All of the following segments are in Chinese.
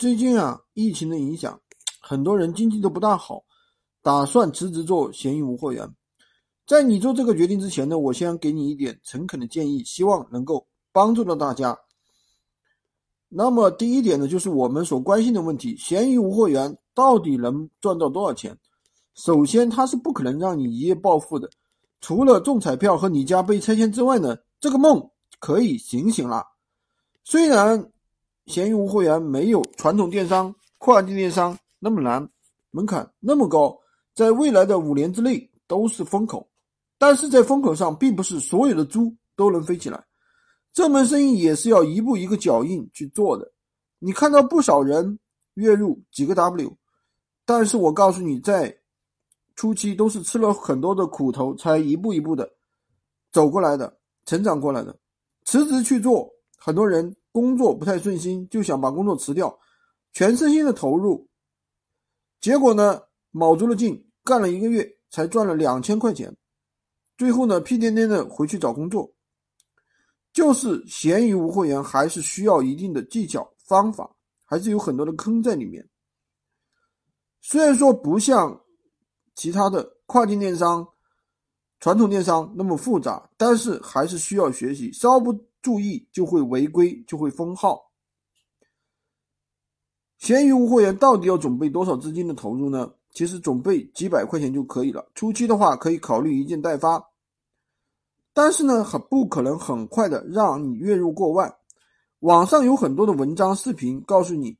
最近啊，疫情的影响，很多人经济都不大好，打算辞职做闲鱼无货源。在你做这个决定之前呢，我先给你一点诚恳的建议，希望能够帮助到大家。那么第一点呢，就是我们所关心的问题：闲鱼无货源到底能赚到多少钱？首先，它是不可能让你一夜暴富的。除了中彩票和你家被拆迁之外呢，这个梦可以醒醒了。虽然闲鱼无货源没有传统电商、跨境电商那么难，门槛那么高，在未来的五年之内都是风口，但是在风口上，并不是所有的猪都能飞起来。这门生意也是要一步一个脚印去做的。你看到不少人月入几个 W，但是我告诉你，在初期都是吃了很多的苦头，才一步一步的走过来的，成长过来的。辞职去做，很多人工作不太顺心，就想把工作辞掉，全身心的投入，结果呢，卯足了劲干了一个月，才赚了两千块钱，最后呢，屁颠颠的回去找工作。就是闲鱼无货源，还是需要一定的技巧方法，还是有很多的坑在里面。虽然说不像。其他的跨境电商、传统电商那么复杂，但是还是需要学习，稍不注意就会违规，就会封号。闲鱼无货源到底要准备多少资金的投入呢？其实准备几百块钱就可以了。初期的话可以考虑一件代发，但是呢，很不可能很快的让你月入过万。网上有很多的文章、视频告诉你，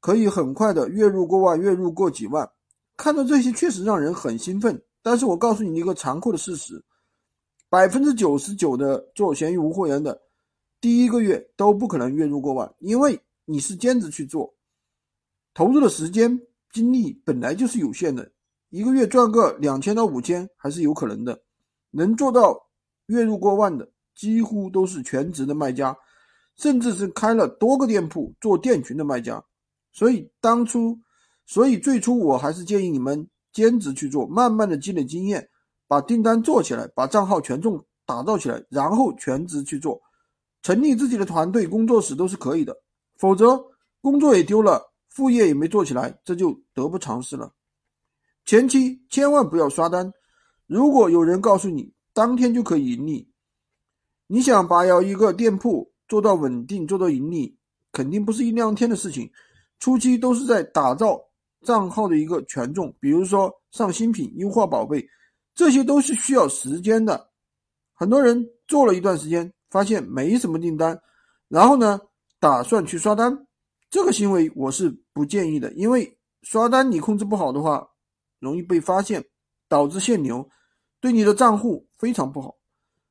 可以很快的月入过万，月入过几万。看到这些确实让人很兴奋，但是我告诉你一个残酷的事实：百分之九十九的做闲鱼无货源的，第一个月都不可能月入过万，因为你是兼职去做，投入的时间精力本来就是有限的，一个月赚个两千到五千还是有可能的，能做到月入过万的几乎都是全职的卖家，甚至是开了多个店铺做店群的卖家，所以当初。所以最初我还是建议你们兼职去做，慢慢的积累经验，把订单做起来，把账号权重打造起来，然后全职去做，成立自己的团队工作室都是可以的。否则工作也丢了，副业也没做起来，这就得不偿失了。前期千万不要刷单，如果有人告诉你当天就可以盈利，你想把要一个店铺做到稳定，做到盈利，肯定不是一两天的事情，初期都是在打造。账号的一个权重，比如说上新品、优化宝贝，这些都是需要时间的。很多人做了一段时间，发现没什么订单，然后呢，打算去刷单，这个行为我是不建议的，因为刷单你控制不好的话，容易被发现，导致限流，对你的账户非常不好。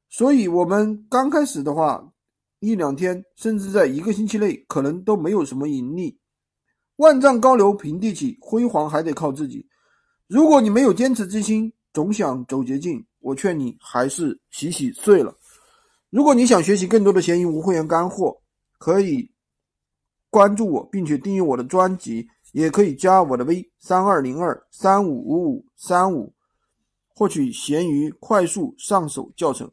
所以，我们刚开始的话，一两天，甚至在一个星期内，可能都没有什么盈利。万丈高楼平地起，辉煌还得靠自己。如果你没有坚持之心，总想走捷径，我劝你还是洗洗睡了。如果你想学习更多的闲鱼无会员干货，可以关注我，并且订阅我的专辑，也可以加我的微三二零二三五五五三五，获取闲鱼快速上手教程。